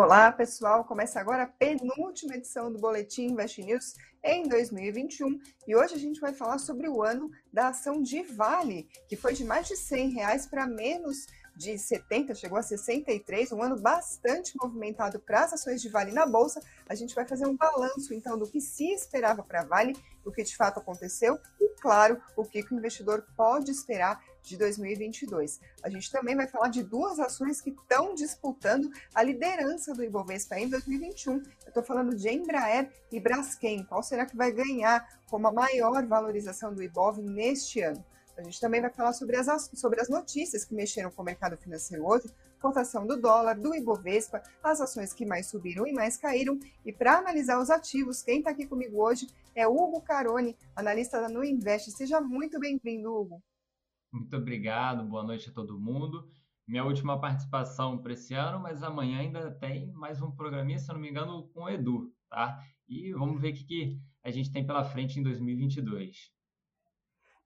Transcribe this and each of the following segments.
Olá, pessoal. Começa agora a penúltima edição do Boletim Invest News em 2021 e hoje a gente vai falar sobre o ano da ação de Vale, que foi de mais de 100 reais para menos de 70, chegou a 63, um ano bastante movimentado para as ações de Vale na Bolsa. A gente vai fazer um balanço, então, do que se esperava para Vale, o que de fato aconteceu e, claro, o que o investidor pode esperar de 2022. A gente também vai falar de duas ações que estão disputando a liderança do Ibovespa em 2021. Eu estou falando de Embraer e Braskem. Qual será que vai ganhar como a maior valorização do Ibov neste ano? A gente também vai falar sobre as, sobre as notícias que mexeram com o mercado financeiro hoje, cotação do dólar, do Ibovespa, as ações que mais subiram e mais caíram. E para analisar os ativos, quem está aqui comigo hoje é Hugo Caroni, analista da Nuinvest. Seja muito bem-vindo, Hugo. Muito obrigado, boa noite a todo mundo. Minha última participação para esse ano, mas amanhã ainda tem mais um programinha, se eu não me engano, com o Edu, tá? E vamos ver o que, que a gente tem pela frente em 2022.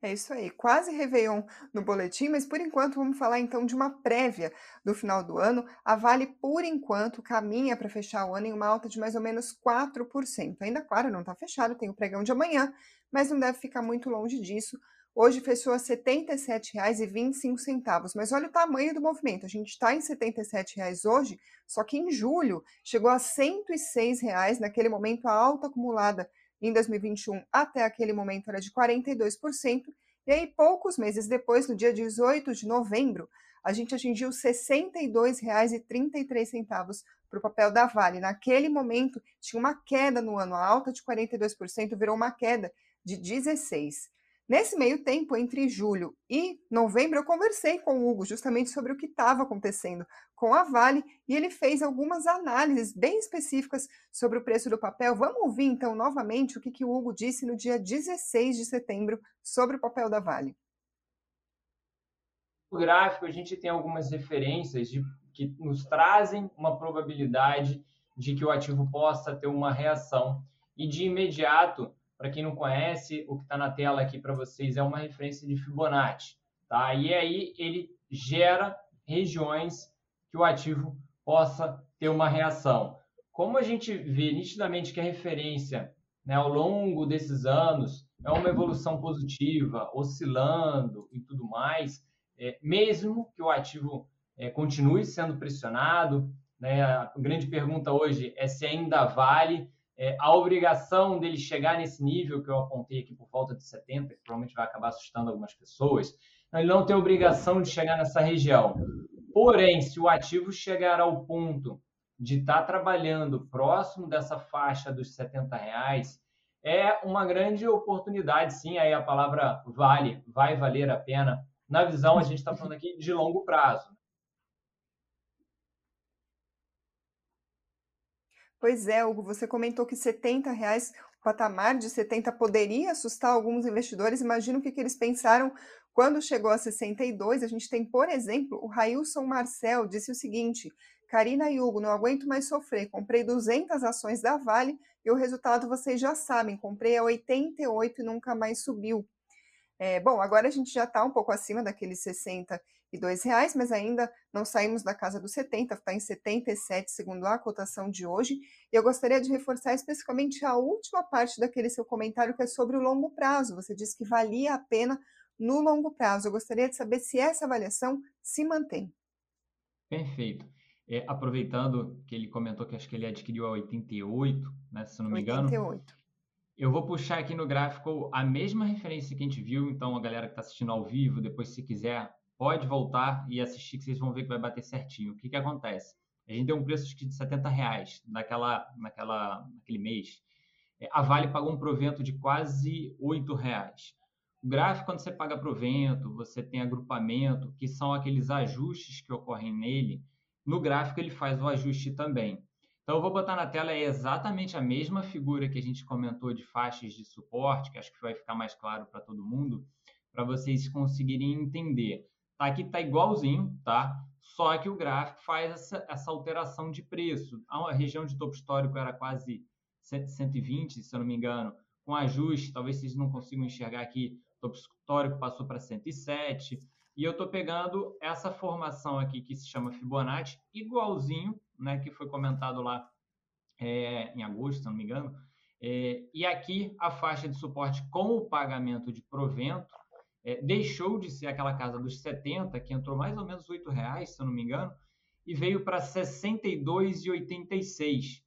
É isso aí, quase Réveillon no boletim, mas por enquanto vamos falar então de uma prévia do final do ano. A Vale, por enquanto, caminha para fechar o ano em uma alta de mais ou menos 4%. Ainda, claro, não está fechado, tem o pregão de amanhã, mas não deve ficar muito longe disso. Hoje fechou a R$ 77,25, mas olha o tamanho do movimento. A gente está em R$ 77,00 hoje, só que em julho chegou a R$ 106,00, naquele momento a alta acumulada em 2021 até aquele momento era de 42%, e aí poucos meses depois, no dia 18 de novembro, a gente atingiu R$ 62,33 para o papel da Vale. Naquele momento, tinha uma queda no ano, a alta de 42% virou uma queda de 16%. Nesse meio tempo, entre julho e novembro, eu conversei com o Hugo justamente sobre o que estava acontecendo com a Vale e ele fez algumas análises bem específicas sobre o preço do papel. Vamos ouvir então novamente o que, que o Hugo disse no dia 16 de setembro sobre o papel da Vale. No gráfico, a gente tem algumas referências de, que nos trazem uma probabilidade de que o ativo possa ter uma reação e de imediato para quem não conhece, o que está na tela aqui para vocês é uma referência de Fibonacci. Tá? E aí ele gera regiões que o ativo possa ter uma reação. Como a gente vê nitidamente que a referência né, ao longo desses anos é uma evolução positiva, oscilando e tudo mais, é, mesmo que o ativo é, continue sendo pressionado, né, a grande pergunta hoje é se ainda vale é, a obrigação dele chegar nesse nível que eu apontei aqui por volta de 70, que provavelmente vai acabar assustando algumas pessoas, ele não tem obrigação de chegar nessa região. Porém, se o ativo chegar ao ponto de estar tá trabalhando próximo dessa faixa dos 70 reais, é uma grande oportunidade, sim. Aí a palavra vale, vai valer a pena. Na visão, a gente está falando aqui de longo prazo. Pois é, Hugo, você comentou que 70 reais, o patamar de 70 poderia assustar alguns investidores. Imagino o que, que eles pensaram quando chegou a 62. A gente tem, por exemplo, o Railson Marcel disse o seguinte: Karina e Hugo, não aguento mais sofrer. Comprei 200 ações da Vale e o resultado vocês já sabem. Comprei a 88 e nunca mais subiu. É, bom, agora a gente já está um pouco acima daqueles 62 reais, mas ainda não saímos da casa dos 70, está em 77 segundo a cotação de hoje. E eu gostaria de reforçar especificamente a última parte daquele seu comentário que é sobre o longo prazo. Você disse que valia a pena no longo prazo. Eu gostaria de saber se essa avaliação se mantém. Perfeito. É, aproveitando que ele comentou que acho que ele adquiriu a 88, né, se não me 88. engano. 88. Eu vou puxar aqui no gráfico a mesma referência que a gente viu, então a galera que está assistindo ao vivo, depois se quiser, pode voltar e assistir, que vocês vão ver que vai bater certinho. O que, que acontece? A gente deu um preço de 70 reais naquela, naquela, naquele mês. É, a Vale pagou um provento de quase 8 reais. O gráfico, quando você paga provento, você tem agrupamento, que são aqueles ajustes que ocorrem nele. No gráfico, ele faz o ajuste também. Então, eu vou botar na tela exatamente a mesma figura que a gente comentou de faixas de suporte, que acho que vai ficar mais claro para todo mundo, para vocês conseguirem entender. Tá, aqui está igualzinho, tá? Só que o gráfico faz essa, essa alteração de preço. A região de topo histórico era quase 120, se eu não me engano, com ajuste, talvez vocês não consigam enxergar aqui, topo histórico passou para 107, E eu estou pegando essa formação aqui que se chama Fibonacci, igualzinho, né, que foi comentado lá é, em agosto, se não me engano. É, e aqui a faixa de suporte com o pagamento de provento é, deixou de ser aquela casa dos 70, que entrou mais ou menos R$ reais, se eu não me engano, e veio para R$ 62,86.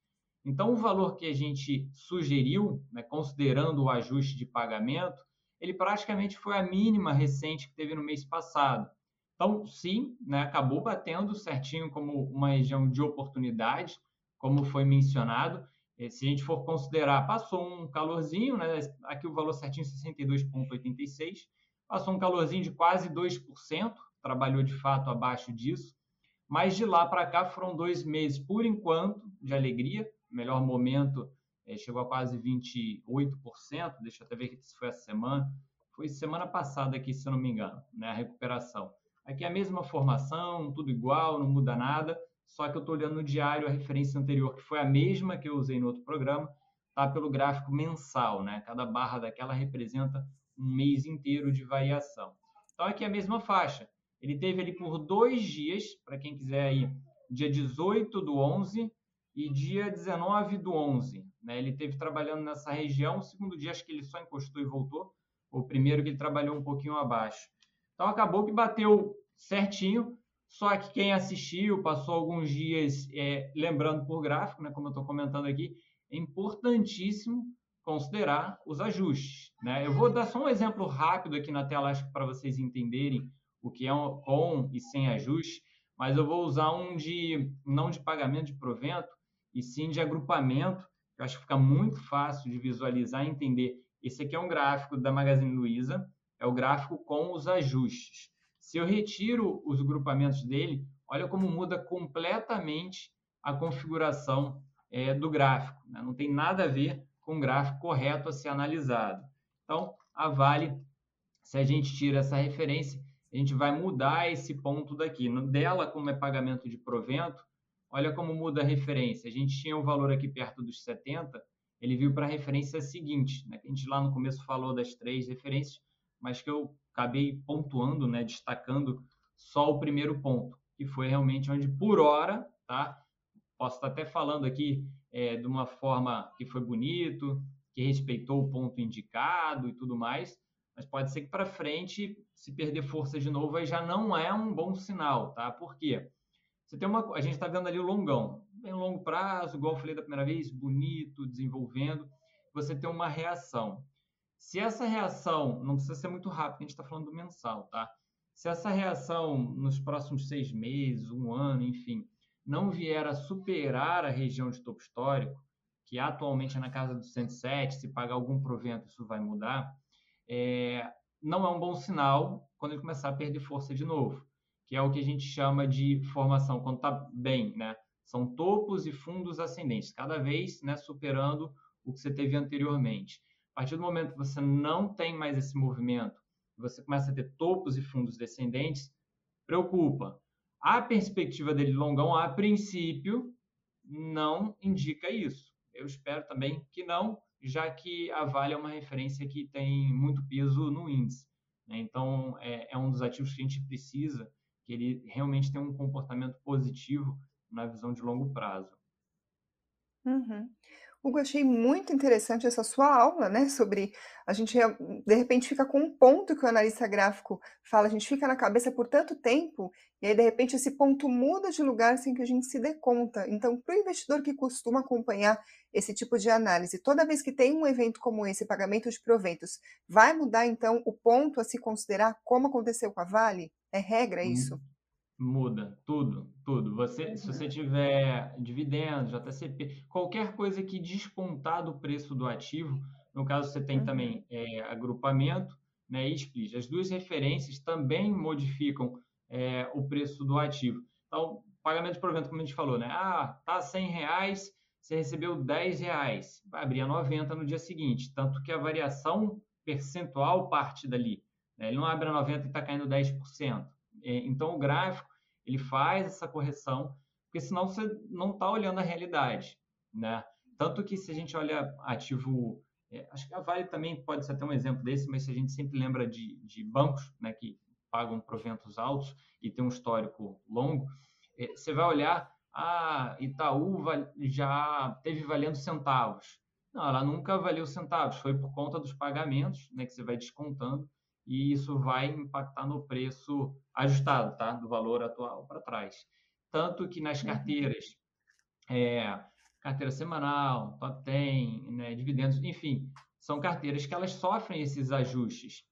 Então, o valor que a gente sugeriu, né, considerando o ajuste de pagamento, ele praticamente foi a mínima recente que teve no mês passado. Então, sim, né, acabou batendo certinho como uma região de oportunidade, como foi mencionado. Eh, se a gente for considerar, passou um calorzinho, né, aqui o valor certinho 62,86, passou um calorzinho de quase 2%, trabalhou de fato abaixo disso, mas de lá para cá foram dois meses, por enquanto, de alegria, melhor momento é, chegou a quase 28%, deixa eu até ver se foi essa semana, foi semana passada aqui, se eu não me engano, né, a recuperação. Aqui é a mesma formação, tudo igual, não muda nada, só que eu estou olhando no diário a referência anterior, que foi a mesma que eu usei no outro programa, tá pelo gráfico mensal, né? Cada barra daquela representa um mês inteiro de variação. Então aqui é a mesma faixa. Ele teve ali por dois dias, para quem quiser aí, dia 18 do 11 e dia 19 do 11. Né? Ele teve trabalhando nessa região, o segundo dia acho que ele só encostou e voltou, o primeiro que ele trabalhou um pouquinho abaixo. Então acabou que bateu certinho, só que quem assistiu, passou alguns dias é, lembrando por gráfico, né, como eu estou comentando aqui, é importantíssimo considerar os ajustes. Né? Eu vou dar só um exemplo rápido aqui na tela, acho que para vocês entenderem o que é um, com e sem ajuste, mas eu vou usar um de não de pagamento de provento, e sim de agrupamento. Eu acho que fica muito fácil de visualizar e entender. Esse aqui é um gráfico da Magazine Luiza, é o gráfico com os ajustes. Se eu retiro os grupamentos dele, olha como muda completamente a configuração é, do gráfico. Né? Não tem nada a ver com o gráfico correto a ser analisado. Então, a Vale, se a gente tira essa referência, a gente vai mudar esse ponto daqui. No dela, como é pagamento de provento, olha como muda a referência. A gente tinha um valor aqui perto dos 70, ele viu para a referência seguinte, né? a gente lá no começo falou das três referências, mas que eu acabei pontuando, né, destacando só o primeiro ponto, que foi realmente onde por hora, tá? Posso estar até falando aqui é, de uma forma que foi bonito, que respeitou o ponto indicado e tudo mais, mas pode ser que para frente, se perder força de novo, aí já não é um bom sinal, tá? Por quê? Você tem uma, a gente está vendo ali o longão, bem longo prazo, igual eu falei da primeira vez, bonito, desenvolvendo. Você tem uma reação. Se essa reação, não precisa ser muito rápido, a gente está falando do mensal, tá? Se essa reação nos próximos seis meses, um ano, enfim, não vier a superar a região de topo histórico, que atualmente é na casa dos 107, se pagar algum provento isso vai mudar, é, não é um bom sinal quando ele começar a perder força de novo que é o que a gente chama de formação, quando está bem, né? São topos e fundos ascendentes, cada vez né, superando o que você teve anteriormente. A partir do momento que você não tem mais esse movimento, você começa a ter topos e fundos descendentes, preocupa. A perspectiva dele longão, a princípio, não indica isso. Eu espero também que não, já que a Vale é uma referência que tem muito peso no índice. Né? Então, é, é um dos ativos que a gente precisa que ele realmente tem um comportamento positivo na visão de longo prazo. Uhum. Hugo, achei muito interessante essa sua aula, né? Sobre a gente de repente fica com um ponto que o analista gráfico fala, a gente fica na cabeça por tanto tempo, e aí de repente esse ponto muda de lugar sem que a gente se dê conta. Então, para o investidor que costuma acompanhar esse tipo de análise, toda vez que tem um evento como esse, pagamento de proventos, vai mudar então o ponto a se considerar como aconteceu com a Vale? É regra hum, isso? Muda tudo, tudo. Você, se você tiver dividendos, JCP, qualquer coisa que descontar do preço do ativo, no caso você tem uhum. também é, agrupamento, né, e split. As duas referências também modificam é, o preço do ativo. Então, pagamento de provento, como a gente falou, né? Ah, tá 100 reais, você recebeu 10 reais, vai abrir a 90 no dia seguinte, tanto que a variação percentual parte dali. Né? Ele não abre a 90 e está caindo 10%. É, então, o gráfico ele faz essa correção, porque senão você não está olhando a realidade. Né? Tanto que se a gente olha ativo, é, acho que a Vale também pode ser até um exemplo desse, mas se a gente sempre lembra de, de bancos, né, que pagam proventos altos e tem um histórico longo, é, você vai olhar, a ah, Itaú já teve valendo centavos. Não, ela nunca valeu centavos, foi por conta dos pagamentos, né, que você vai descontando, e isso vai impactar no preço ajustado, tá? Do valor atual para trás. Tanto que nas uhum. carteiras, é, carteira semanal, top 10, né, dividendos, enfim, são carteiras que elas sofrem esses ajustes.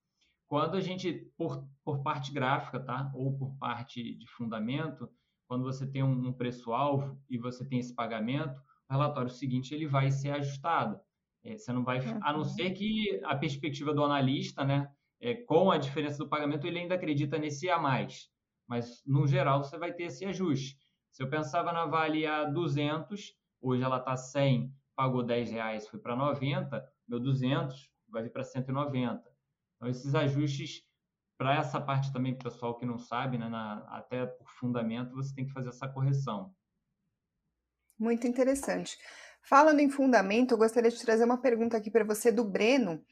Quando a gente, por, por parte gráfica, tá? Ou por parte de fundamento, quando você tem um, um preço-alvo e você tem esse pagamento, o relatório seguinte ele vai ser ajustado. É, você não vai, a não uhum. ser que a perspectiva do analista, né, é, com a diferença do pagamento, ele ainda acredita nesse a mais. Mas, no geral, você vai ter esse ajuste. Se eu pensava na Vale a 200, hoje ela está 100, pagou 10 reais, foi para 90, meu 200 vai vir para 190. Então, esses ajustes, para essa parte também, pessoal que não sabe, né, na, até por fundamento, você tem que fazer essa correção. Muito interessante. Falando em fundamento, eu gostaria de trazer uma pergunta aqui para você do Breno.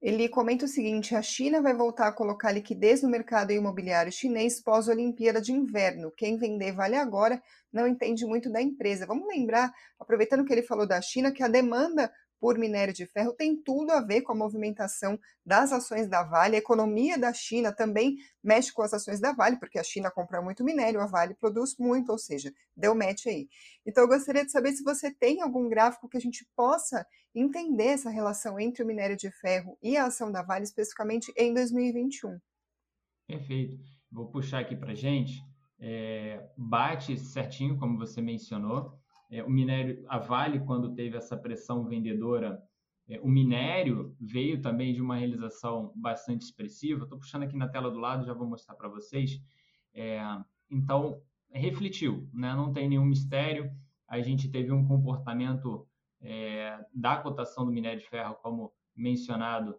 Ele comenta o seguinte: a China vai voltar a colocar liquidez no mercado imobiliário chinês pós-Olimpíada de Inverno. Quem vender vale agora não entende muito da empresa. Vamos lembrar, aproveitando que ele falou da China, que a demanda por minério de ferro tem tudo a ver com a movimentação das ações da Vale. A economia da China também mexe com as ações da Vale, porque a China compra muito minério, a Vale produz muito, ou seja, deu match aí. Então eu gostaria de saber se você tem algum gráfico que a gente possa entender essa relação entre o minério de ferro e a ação da Vale, especificamente em 2021. Perfeito. Vou puxar aqui para gente. É, bate certinho, como você mencionou. É, o minério, a Vale, quando teve essa pressão vendedora, é, o minério veio também de uma realização bastante expressiva. Estou puxando aqui na tela do lado, já vou mostrar para vocês. É, então, refletiu, né? não tem nenhum mistério. A gente teve um comportamento é, da cotação do minério de ferro, como mencionado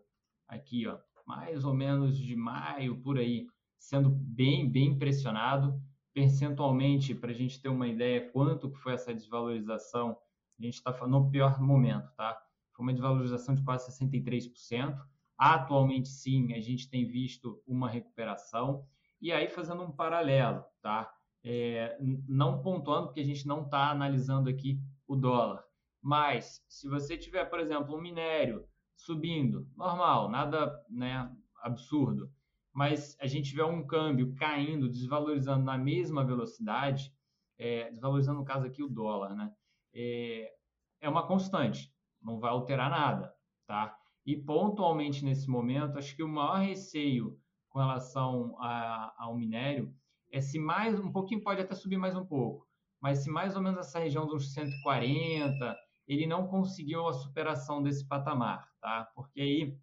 aqui, ó, mais ou menos de maio, por aí, sendo bem, bem pressionado percentualmente, para a gente ter uma ideia quanto que foi essa desvalorização, a gente está no pior momento, tá? Foi uma desvalorização de quase 63%. Atualmente, sim, a gente tem visto uma recuperação. E aí, fazendo um paralelo, tá? É, não pontuando, porque a gente não está analisando aqui o dólar. Mas, se você tiver, por exemplo, um minério subindo, normal, nada né, absurdo, mas a gente vê um câmbio caindo, desvalorizando na mesma velocidade, é, desvalorizando no caso aqui o dólar, né? É, é uma constante, não vai alterar nada, tá? E pontualmente nesse momento, acho que o maior receio com relação a, ao minério é se mais um pouquinho pode até subir mais um pouco, mas se mais ou menos essa região dos 140, ele não conseguiu a superação desse patamar, tá? Porque aí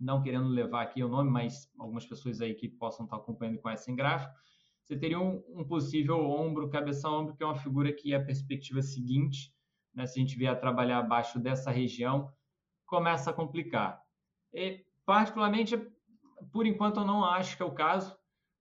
não querendo levar aqui o nome, mas algumas pessoas aí que possam estar acompanhando e conhecem gráfico, você teria um, um possível ombro, cabeça-ombro, que é uma figura que é a perspectiva seguinte, né, se a gente vier a trabalhar abaixo dessa região, começa a complicar. E, particularmente, por enquanto, eu não acho que é o caso,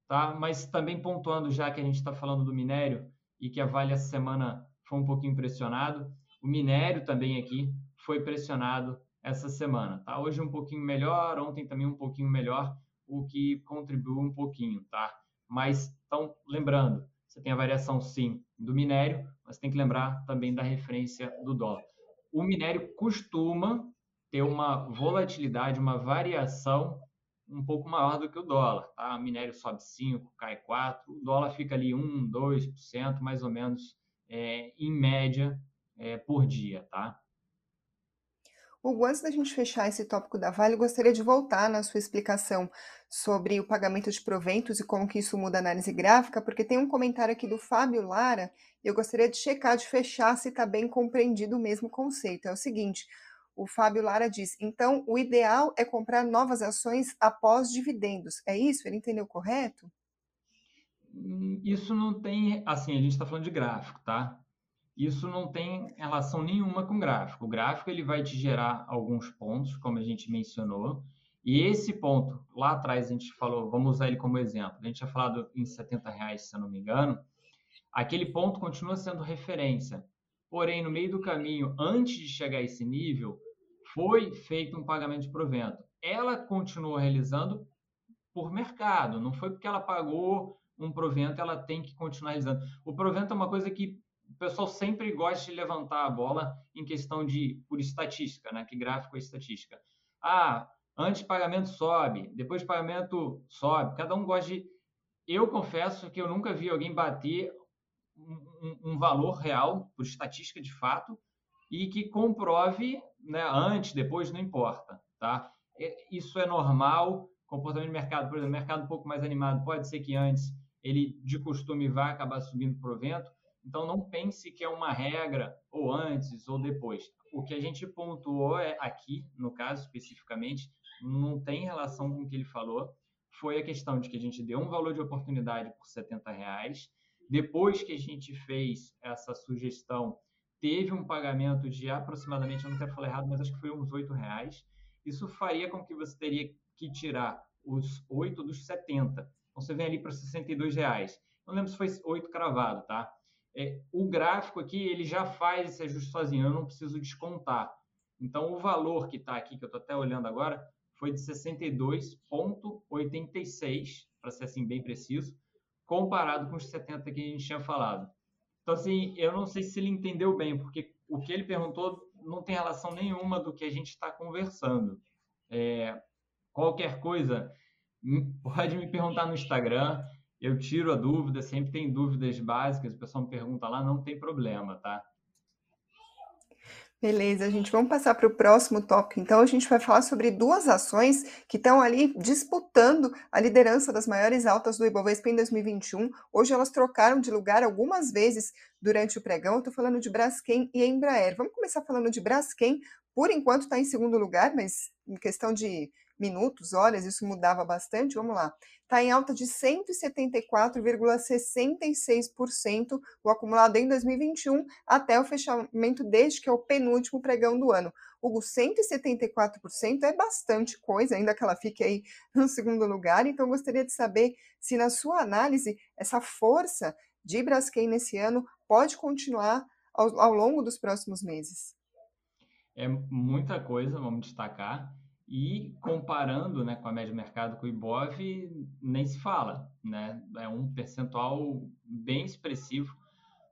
tá? mas também pontuando, já que a gente está falando do minério e que a Vale essa semana foi um pouquinho pressionado, o minério também aqui foi pressionado essa semana, tá? Hoje um pouquinho melhor, ontem também um pouquinho melhor, o que contribuiu um pouquinho, tá? Mas, então, lembrando, você tem a variação, sim, do minério, mas tem que lembrar também da referência do dólar. O minério costuma ter uma volatilidade, uma variação um pouco maior do que o dólar, tá? O minério sobe 5, cai 4, o dólar fica ali 1, 2%, mais ou menos, é, em média, é, por dia, tá? Hugo, antes da gente fechar esse tópico da Vale, gostaria de voltar na sua explicação sobre o pagamento de proventos e como que isso muda a análise gráfica, porque tem um comentário aqui do Fábio Lara, e eu gostaria de checar, de fechar se está bem compreendido o mesmo conceito. É o seguinte, o Fábio Lara diz, então o ideal é comprar novas ações após dividendos. É isso? Ele entendeu correto? Hum, isso não tem, assim, a gente está falando de gráfico, tá? Isso não tem relação nenhuma com o gráfico. O gráfico ele vai te gerar alguns pontos, como a gente mencionou, e esse ponto, lá atrás a gente falou, vamos usar ele como exemplo, a gente tinha falado em 70 reais, se eu não me engano, aquele ponto continua sendo referência. Porém, no meio do caminho, antes de chegar a esse nível, foi feito um pagamento de provento. Ela continuou realizando por mercado, não foi porque ela pagou um provento, ela tem que continuar realizando. O provento é uma coisa que pessoal sempre gosta de levantar a bola em questão de por estatística, né? Que gráfico é estatística. Ah, antes pagamento sobe, depois de pagamento sobe. Cada um gosta de. Eu confesso que eu nunca vi alguém bater um, um valor real por estatística de fato e que comprove, né? Antes, depois, não importa, tá? Isso é normal. Comportamento de mercado, por exemplo, mercado um pouco mais animado, pode ser que antes ele de costume vai acabar subindo provento. Então não pense que é uma regra ou antes ou depois. O que a gente pontuou é aqui, no caso especificamente, não tem relação com o que ele falou. Foi a questão de que a gente deu um valor de oportunidade por 70 reais. Depois que a gente fez essa sugestão, teve um pagamento de aproximadamente, eu não quero falar errado, mas acho que foi uns 8 reais. Isso faria com que você teria que tirar os 8 dos 70. Então você vem ali para 62 reais. Não lembro se foi 8 cravado, tá? É, o gráfico aqui ele já faz esse ajuste sozinho, eu não preciso descontar. Então o valor que está aqui, que eu estou até olhando agora, foi de 62,86, para ser assim bem preciso, comparado com os 70 que a gente tinha falado. Então, assim, eu não sei se ele entendeu bem, porque o que ele perguntou não tem relação nenhuma do que a gente está conversando. É, qualquer coisa, pode me perguntar no Instagram, eu tiro a dúvida, sempre tem dúvidas básicas, o pessoal me pergunta lá, não tem problema, tá? Beleza, gente, vamos passar para o próximo tópico. Então, a gente vai falar sobre duas ações que estão ali disputando a liderança das maiores altas do Ibovespa em 2021. Hoje elas trocaram de lugar algumas vezes durante o pregão. Eu estou falando de Braskem e Embraer. Vamos começar falando de Braskem. Por enquanto está em segundo lugar, mas em questão de minutos, horas, isso mudava bastante. Vamos lá. Está em alta de 174,66% o acumulado em 2021 até o fechamento desde que é o penúltimo pregão do ano. Hugo, 174% é bastante coisa, ainda que ela fique aí no segundo lugar. Então, gostaria de saber se, na sua análise, essa força de Braskem nesse ano pode continuar ao, ao longo dos próximos meses. É muita coisa, vamos destacar. E comparando né, com a média de mercado com o Ibov, nem se fala, né? É um percentual bem expressivo.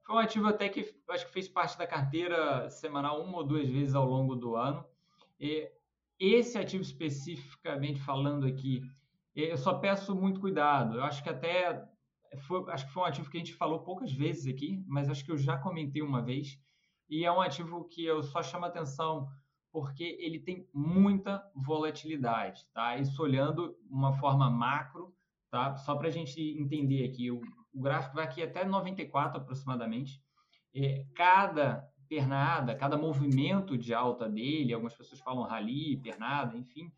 Foi um ativo até que acho que fez parte da carteira semanal uma ou duas vezes ao longo do ano. E esse ativo especificamente falando aqui, eu só peço muito cuidado. Eu acho que até foi, acho que foi um ativo que a gente falou poucas vezes aqui, mas acho que eu já comentei uma vez. E é um ativo que eu só chamo atenção porque ele tem muita volatilidade, tá? Isso olhando uma forma macro, tá? Só para a gente entender aqui, o, o, gráfico vai aqui até 94 aproximadamente. É, cada pernada, cada movimento de alta dele, algumas pessoas falam rally, pernada, enfim,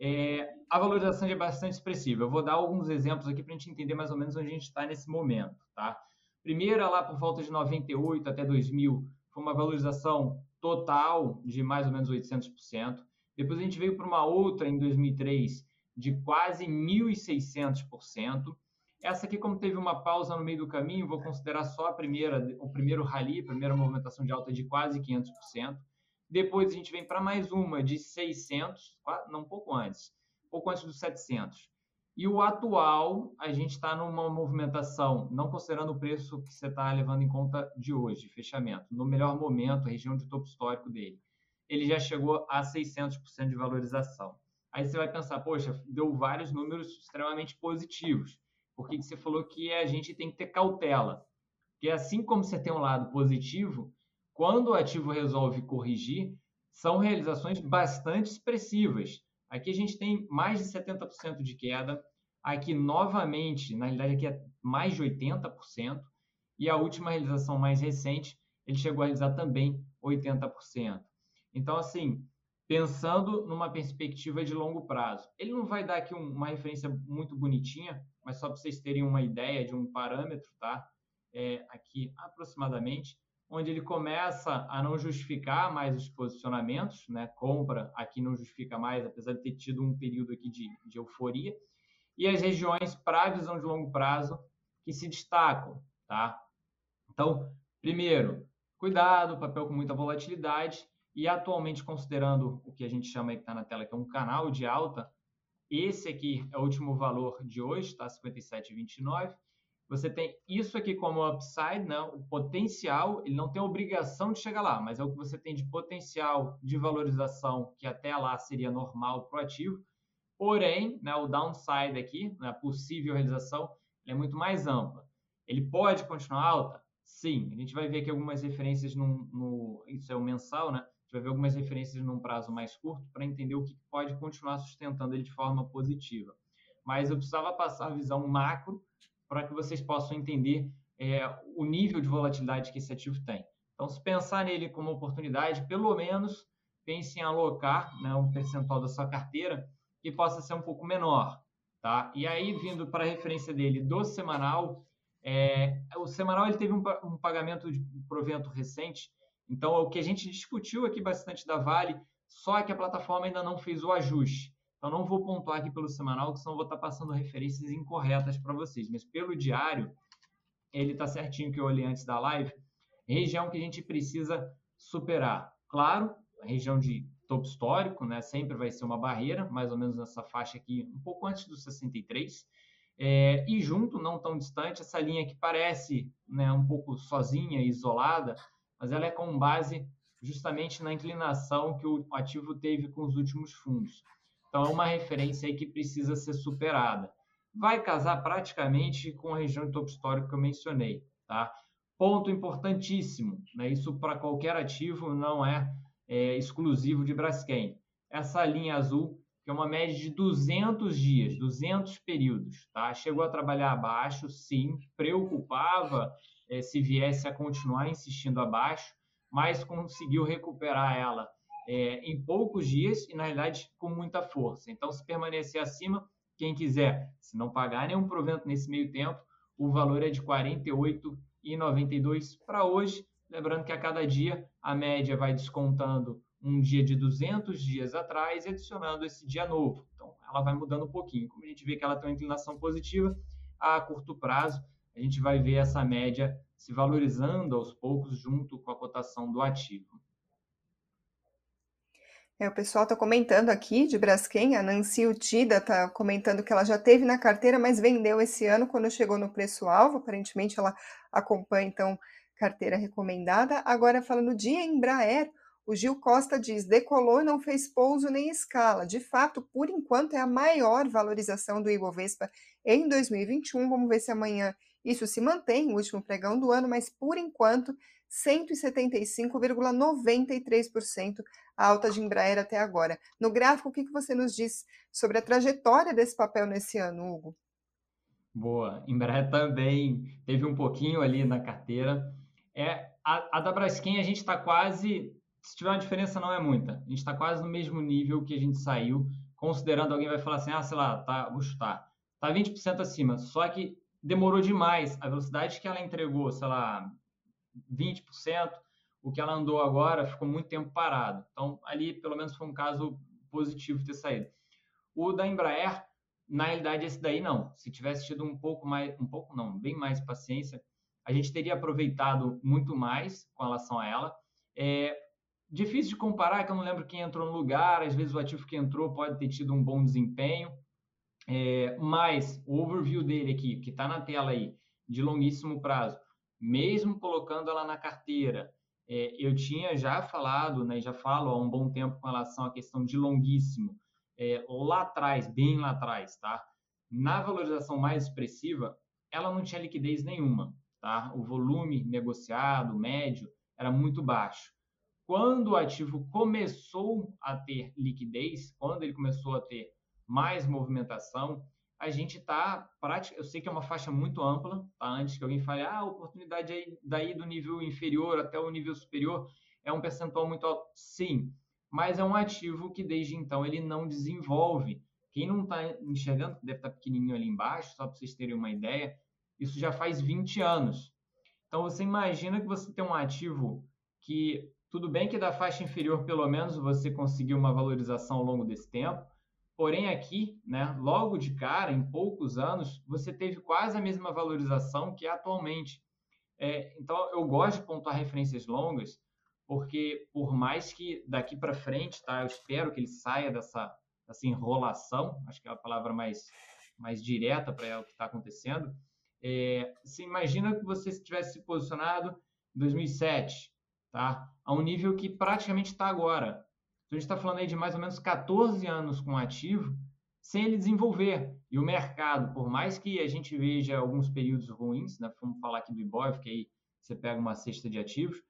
é, a valorização é bastante expressiva. Eu vou dar alguns exemplos aqui para a gente entender mais ou menos onde a gente está nesse momento, tá? Primeira lá por volta de 98 até 2000 foi uma valorização total de mais ou menos 800%. Depois a gente veio para uma outra em 2003 de quase 1.600%. Essa aqui, como teve uma pausa no meio do caminho, vou considerar só a primeira, o primeiro rally, a primeira movimentação de alta de quase 500%. Depois a gente vem para mais uma de 600, não um pouco antes, pouco antes dos 700. E o atual, a gente está numa movimentação, não considerando o preço que você está levando em conta de hoje, fechamento, no melhor momento, a região de topo histórico dele, ele já chegou a 600% de valorização. Aí você vai pensar, poxa, deu vários números extremamente positivos. Por que, você falou que a gente tem que ter cautela? Porque assim como você tem um lado positivo, quando o ativo resolve corrigir, são realizações bastante expressivas. Aqui a gente tem mais de 70% de queda. Aqui, novamente, na realidade, aqui é mais de 80%. E a última realização mais recente, ele chegou a realizar também 80%. Então, assim, pensando numa perspectiva de longo prazo, ele não vai dar aqui uma referência muito bonitinha, mas só para vocês terem uma ideia de um parâmetro, tá? É, aqui, aproximadamente, onde ele começa a não justificar mais os posicionamentos, né? Compra aqui não justifica mais, apesar de ter tido um período aqui de, de euforia. E as regiões para visão de longo prazo que se destacam, tá? Então, primeiro, cuidado, papel com muita volatilidade e atualmente considerando o que a gente chama aí que está na tela, que é um canal de alta, esse aqui é o último valor de hoje, está 57,29. Você tem isso aqui como upside, né? o potencial, ele não tem obrigação de chegar lá, mas é o que você tem de potencial de valorização, que até lá seria normal para o ativo. Porém, né, o downside aqui, né, a possível realização, é muito mais ampla. Ele pode continuar alta? Sim. A gente vai ver aqui algumas referências no, no isso é o mensal, né? vai ver algumas referências num prazo mais curto para entender o que pode continuar sustentando ele de forma positiva. Mas eu precisava passar a visão macro para que vocês possam entender é, o nível de volatilidade que esse ativo tem. Então, se pensar nele como oportunidade, pelo menos pense em alocar né, um percentual da sua carteira que possa ser um pouco menor. Tá? E aí, vindo para a referência dele do semanal, é, o semanal ele teve um, um pagamento de provento recente então, o que a gente discutiu aqui bastante da Vale, só que a plataforma ainda não fez o ajuste. Então, não vou pontuar aqui pelo semanal, senão vou estar passando referências incorretas para vocês. Mas pelo diário, ele está certinho que eu olhei antes da live. Região que a gente precisa superar. Claro, a região de topo histórico, né? Sempre vai ser uma barreira, mais ou menos nessa faixa aqui, um pouco antes do 63. É, e junto, não tão distante, essa linha que parece né, um pouco sozinha, isolada, mas ela é com base justamente na inclinação que o ativo teve com os últimos fundos. Então, é uma referência aí que precisa ser superada. Vai casar praticamente com a região de topo histórico que eu mencionei. Tá? Ponto importantíssimo, né? isso para qualquer ativo não é, é exclusivo de Braskem. Essa linha azul, que é uma média de 200 dias, 200 períodos. Tá? Chegou a trabalhar abaixo, sim, preocupava é, se viesse a continuar insistindo abaixo, mas conseguiu recuperar ela é, em poucos dias e, na realidade, com muita força. Então, se permanecer acima, quem quiser, se não pagar nenhum provento nesse meio tempo, o valor é de R$ 48,92 para hoje. Lembrando que a cada dia a média vai descontando um dia de 200 dias atrás e adicionando esse dia novo. Então, ela vai mudando um pouquinho. Como a gente vê que ela tem uma inclinação positiva, a curto prazo, a gente vai ver essa média se valorizando aos poucos junto com a cotação do ativo. É, o pessoal está comentando aqui de Braskem, a Nancy Utida está comentando que ela já teve na carteira, mas vendeu esse ano quando chegou no preço-alvo. Aparentemente ela acompanha, então, carteira recomendada. Agora, falando de Embraer, o Gil Costa diz: decolou e não fez pouso nem escala. De fato, por enquanto, é a maior valorização do Ibovespa em 2021. Vamos ver se amanhã isso se mantém, o último pregão do ano, mas por enquanto, 175,93% a alta de Embraer até agora. No gráfico, o que você nos diz sobre a trajetória desse papel nesse ano, Hugo? Boa. Embraer também teve um pouquinho ali na carteira. É, a, a da Braskem a gente está quase, se tiver uma diferença não é muita, a gente está quase no mesmo nível que a gente saiu, considerando alguém vai falar assim, ah, sei lá, tá, vou chutar, tá 20% acima, só que demorou demais. A velocidade que ela entregou, sei lá, 20%, o que ela andou agora ficou muito tempo parado. Então, ali, pelo menos, foi um caso positivo ter saído. O da Embraer, na realidade, esse daí não. Se tivesse tido um pouco mais, um pouco não, bem mais paciência, a gente teria aproveitado muito mais com relação a ela. É difícil de comparar, que eu não lembro quem entrou no lugar, às vezes o ativo que entrou pode ter tido um bom desempenho. É, mas o overview dele aqui, que está na tela aí, de longuíssimo prazo, mesmo colocando ela na carteira, é, eu tinha já falado, né, já falo há um bom tempo com relação à questão de longuíssimo, é, lá atrás, bem lá atrás, tá? Na valorização mais expressiva, ela não tinha liquidez nenhuma, tá? O volume negociado, médio, era muito baixo. Quando o ativo começou a ter liquidez, quando ele começou a ter mais movimentação. A gente está, eu sei que é uma faixa muito ampla, tá? antes que alguém fale, ah, a oportunidade aí, daí do nível inferior até o nível superior é um percentual muito alto. Sim, mas é um ativo que desde então ele não desenvolve. Quem não está enxergando, deve estar tá pequenininho ali embaixo, só para vocês terem uma ideia, isso já faz 20 anos. Então você imagina que você tem um ativo que, tudo bem que da faixa inferior, pelo menos, você conseguiu uma valorização ao longo desse tempo, Porém, aqui, né, logo de cara, em poucos anos, você teve quase a mesma valorização que é atualmente. É, então, eu gosto de pontuar referências longas, porque por mais que daqui para frente, tá, eu espero que ele saia dessa essa enrolação, acho que é a palavra mais, mais direta para o que está acontecendo. É, você imagina que você tivesse se posicionado em 2007, tá? a um nível que praticamente está agora. Então, a gente está falando aí de mais ou menos 14 anos com ativo, sem ele desenvolver. E o mercado, por mais que a gente veja alguns períodos ruins, né? vamos falar aqui do IBOV, que aí você pega uma cesta de ativos,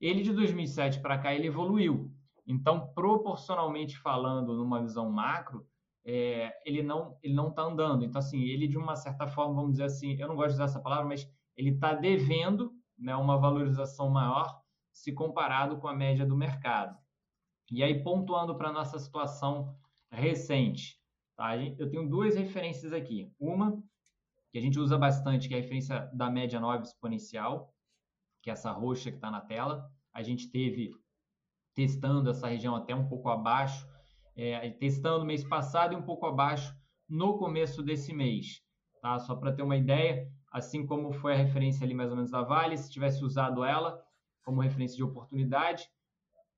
ele de 2007 para cá ele evoluiu. Então, proporcionalmente falando, numa visão macro, é, ele não ele não está andando. Então, assim, ele de uma certa forma, vamos dizer assim, eu não gosto de usar essa palavra, mas ele está devendo né, uma valorização maior se comparado com a média do mercado. E aí, pontuando para a nossa situação recente, tá? eu tenho duas referências aqui. Uma, que a gente usa bastante, que é a referência da média 9 exponencial, que é essa roxa que está na tela. A gente teve testando essa região até um pouco abaixo, é, testando mês passado e um pouco abaixo no começo desse mês. Tá? Só para ter uma ideia, assim como foi a referência ali mais ou menos da Vale, se tivesse usado ela como referência de oportunidade,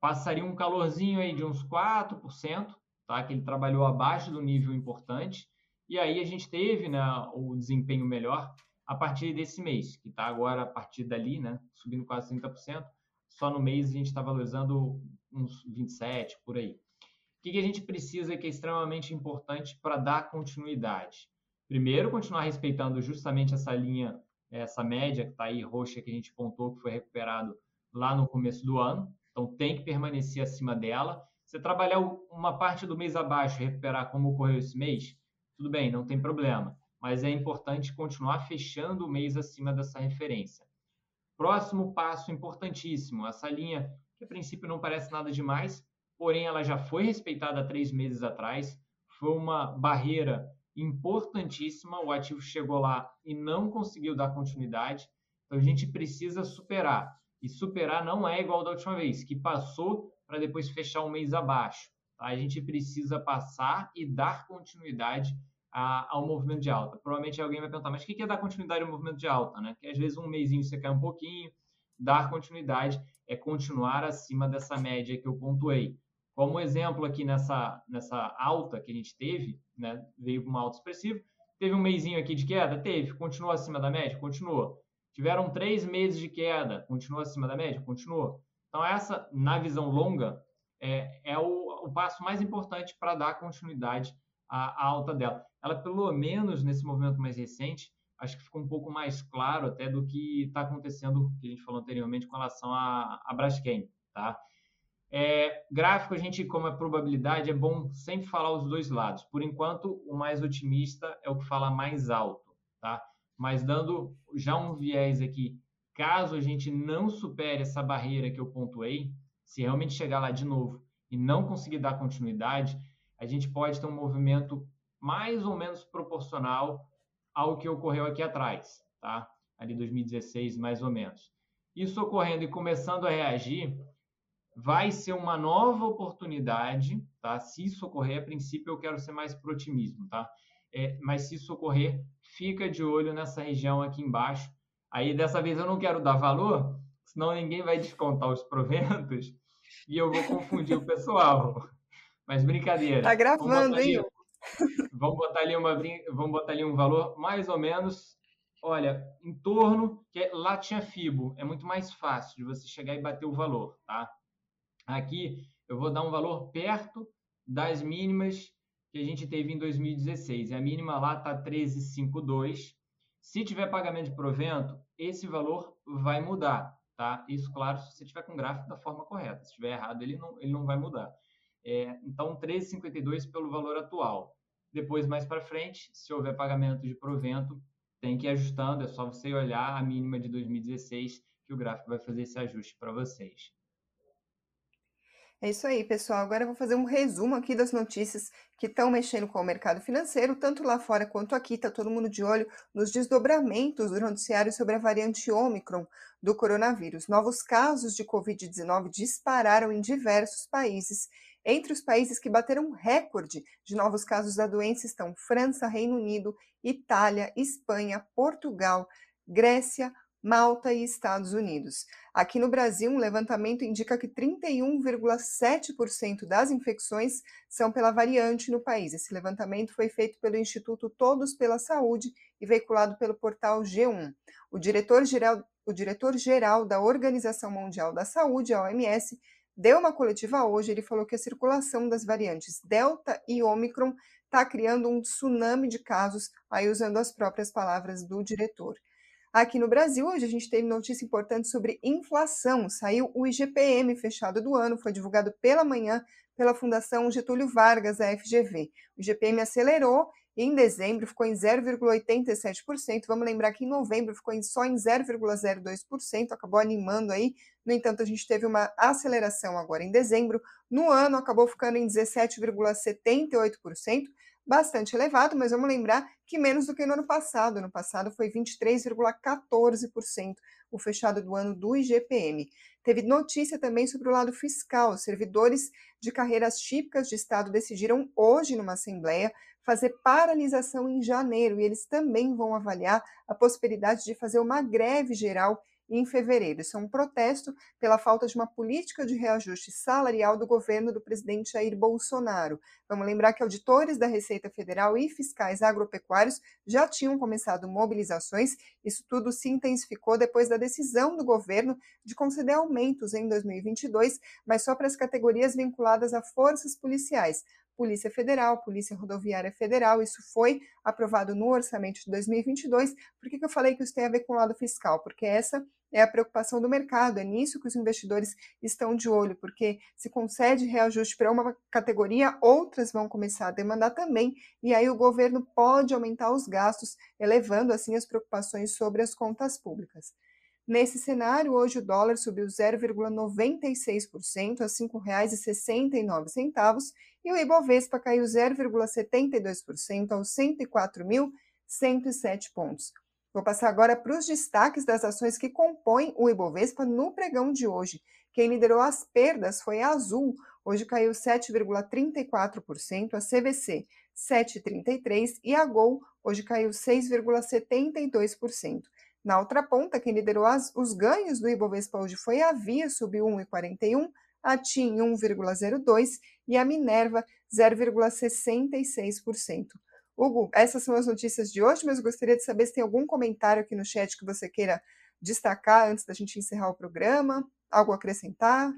passaria um calorzinho aí de uns 4%, tá? que ele trabalhou abaixo do nível importante, e aí a gente teve né, o desempenho melhor a partir desse mês, que está agora a partir dali, né, subindo quase 30%. Só no mês a gente está valorizando uns 27 por aí. O que, que a gente precisa que é extremamente importante para dar continuidade? Primeiro, continuar respeitando justamente essa linha, essa média que está aí roxa que a gente pontou, que foi recuperado lá no começo do ano. Então, tem que permanecer acima dela. Você trabalhar uma parte do mês abaixo, recuperar como ocorreu esse mês, tudo bem, não tem problema mas é importante continuar fechando o mês acima dessa referência. Próximo passo importantíssimo, essa linha que a princípio não parece nada demais, porém ela já foi respeitada três meses atrás, foi uma barreira importantíssima, o ativo chegou lá e não conseguiu dar continuidade, então a gente precisa superar. E superar não é igual da última vez, que passou para depois fechar um mês abaixo. Tá? A gente precisa passar e dar continuidade a, ao movimento de alta. Provavelmente alguém vai perguntar, mas o que é dar continuidade ao movimento de alta? Né? Que às vezes um mêsinho você cai um pouquinho, dar continuidade é continuar acima dessa média que eu pontuei. Como exemplo aqui nessa, nessa alta que a gente teve, né, veio uma alta expressiva, teve um mêsinho aqui de queda? Teve. Continuou acima da média? Continuou. Tiveram três meses de queda? Continuou acima da média? Continuou. Então, essa, na visão longa, é, é o, o passo mais importante para dar continuidade à, à alta dela ela pelo menos nesse movimento mais recente, acho que ficou um pouco mais claro até do que está acontecendo, que a gente falou anteriormente, com relação a, a Braskem, tá? É, gráfico, a gente, como é probabilidade, é bom sempre falar os dois lados. Por enquanto, o mais otimista é o que fala mais alto, tá? Mas dando já um viés aqui, caso a gente não supere essa barreira que eu pontuei, se realmente chegar lá de novo e não conseguir dar continuidade, a gente pode ter um movimento mais ou menos proporcional ao que ocorreu aqui atrás, tá? Ali 2016, mais ou menos. Isso ocorrendo e começando a reagir, vai ser uma nova oportunidade, tá? Se isso ocorrer, a princípio eu quero ser mais pro otimismo, tá? É, mas se isso ocorrer, fica de olho nessa região aqui embaixo. Aí dessa vez eu não quero dar valor, senão ninguém vai descontar os proventos e eu vou confundir o pessoal. Mas brincadeira. Tá gravando, hein? vamos botar ali uma vamos botar ali um valor mais ou menos, olha, em torno que é, lá tinha FIBO, é muito mais fácil de você chegar e bater o valor, tá? Aqui eu vou dar um valor perto das mínimas que a gente teve em 2016. E a mínima lá está 13,52. Se tiver pagamento de provento, esse valor vai mudar, tá? Isso, claro, se você tiver com o gráfico da forma correta. Se estiver errado, ele não, ele não vai mudar. É, então, 13,52 pelo valor atual. Depois, mais para frente, se houver pagamento de provento, tem que ir ajustando. É só você olhar a mínima de 2016 que o gráfico vai fazer esse ajuste para vocês. É isso aí, pessoal. Agora eu vou fazer um resumo aqui das notícias que estão mexendo com o mercado financeiro, tanto lá fora quanto aqui. Está todo mundo de olho nos desdobramentos do noticiário sobre a variante Ômicron do coronavírus. Novos casos de Covid-19 dispararam em diversos países entre os países que bateram recorde de novos casos da doença estão França, Reino Unido, Itália, Espanha, Portugal, Grécia, Malta e Estados Unidos. Aqui no Brasil, um levantamento indica que 31,7% das infecções são pela variante no país. Esse levantamento foi feito pelo Instituto Todos pela Saúde e veiculado pelo portal G1. O diretor-geral o diretor-geral da Organização Mundial da Saúde, a OMS, deu uma coletiva hoje. Ele falou que a circulação das variantes Delta e Omicron está criando um tsunami de casos, aí usando as próprias palavras do diretor. Aqui no Brasil, hoje a gente teve notícia importante sobre inflação. Saiu o IGPM fechado do ano, foi divulgado pela manhã pela Fundação Getúlio Vargas, a FGV. O IGPM acelerou em dezembro ficou em 0,87%. Vamos lembrar que em novembro ficou em, só em 0,02%, acabou animando aí. No entanto, a gente teve uma aceleração agora em dezembro. No ano, acabou ficando em 17,78% bastante elevado, mas vamos lembrar que menos do que no ano passado. No passado foi 23,14% o fechado do ano do IGPM. Teve notícia também sobre o lado fiscal. Servidores de carreiras típicas de Estado decidiram hoje, numa Assembleia, fazer paralisação em janeiro e eles também vão avaliar a possibilidade de fazer uma greve geral em fevereiro. Isso é um protesto pela falta de uma política de reajuste salarial do governo do presidente Jair Bolsonaro. Vamos lembrar que auditores da Receita Federal e fiscais agropecuários já tinham começado mobilizações. Isso tudo se intensificou depois da decisão do governo de conceder aumentos em 2022, mas só para as categorias vinculadas a forças policiais. Polícia Federal, Polícia Rodoviária Federal, isso foi aprovado no orçamento de 2022. Por que, que eu falei que isso tem a ver com o lado fiscal? Porque essa é a preocupação do mercado, é nisso que os investidores estão de olho, porque se concede reajuste para uma categoria, outras vão começar a demandar também, e aí o governo pode aumentar os gastos, elevando assim as preocupações sobre as contas públicas. Nesse cenário, hoje o dólar subiu 0,96% a R$ 5,69 e o Ibovespa caiu 0,72% aos 104.107 pontos. Vou passar agora para os destaques das ações que compõem o Ibovespa no pregão de hoje. Quem liderou as perdas foi a Azul, hoje caiu 7,34%, a CVC 7,33% e a Gol hoje caiu 6,72%. Na outra ponta, quem liderou as, os ganhos do Ibovespa hoje foi a Via, subiu 1,41%, a TIM 1,02% e a Minerva 0,66%. Hugo, essas são as notícias de hoje, mas eu gostaria de saber se tem algum comentário aqui no chat que você queira destacar antes da gente encerrar o programa, algo a acrescentar?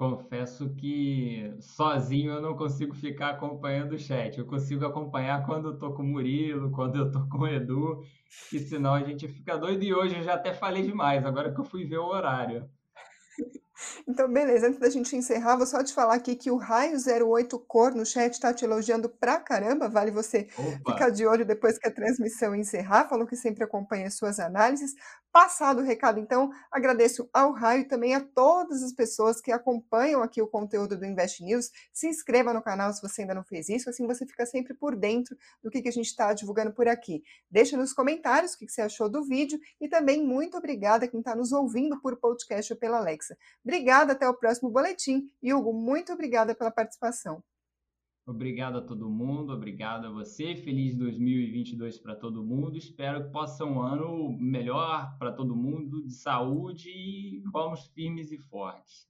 confesso que sozinho eu não consigo ficar acompanhando o chat. Eu consigo acompanhar quando eu tô com o Murilo, quando eu tô com o Edu, que senão a gente fica doido. E hoje eu já até falei demais, agora que eu fui ver o horário. Então, beleza. Antes da gente encerrar, vou só te falar aqui que o Raio 08 Cor no chat está te elogiando pra caramba. Vale você Opa. ficar de olho depois que a transmissão encerrar. Falou que sempre acompanha suas análises. Passado o recado, então, agradeço ao Raio e também a todas as pessoas que acompanham aqui o conteúdo do Invest News. Se inscreva no canal se você ainda não fez isso, assim você fica sempre por dentro do que, que a gente está divulgando por aqui. Deixa nos comentários o que, que você achou do vídeo e também muito obrigada a quem está nos ouvindo por podcast ou pela Alexa. Obrigada, até o próximo boletim. E Hugo, muito obrigada pela participação. Obrigado a todo mundo, obrigado a você. Feliz 2022 para todo mundo. Espero que possa ser um ano melhor para todo mundo, de saúde e vamos firmes e fortes.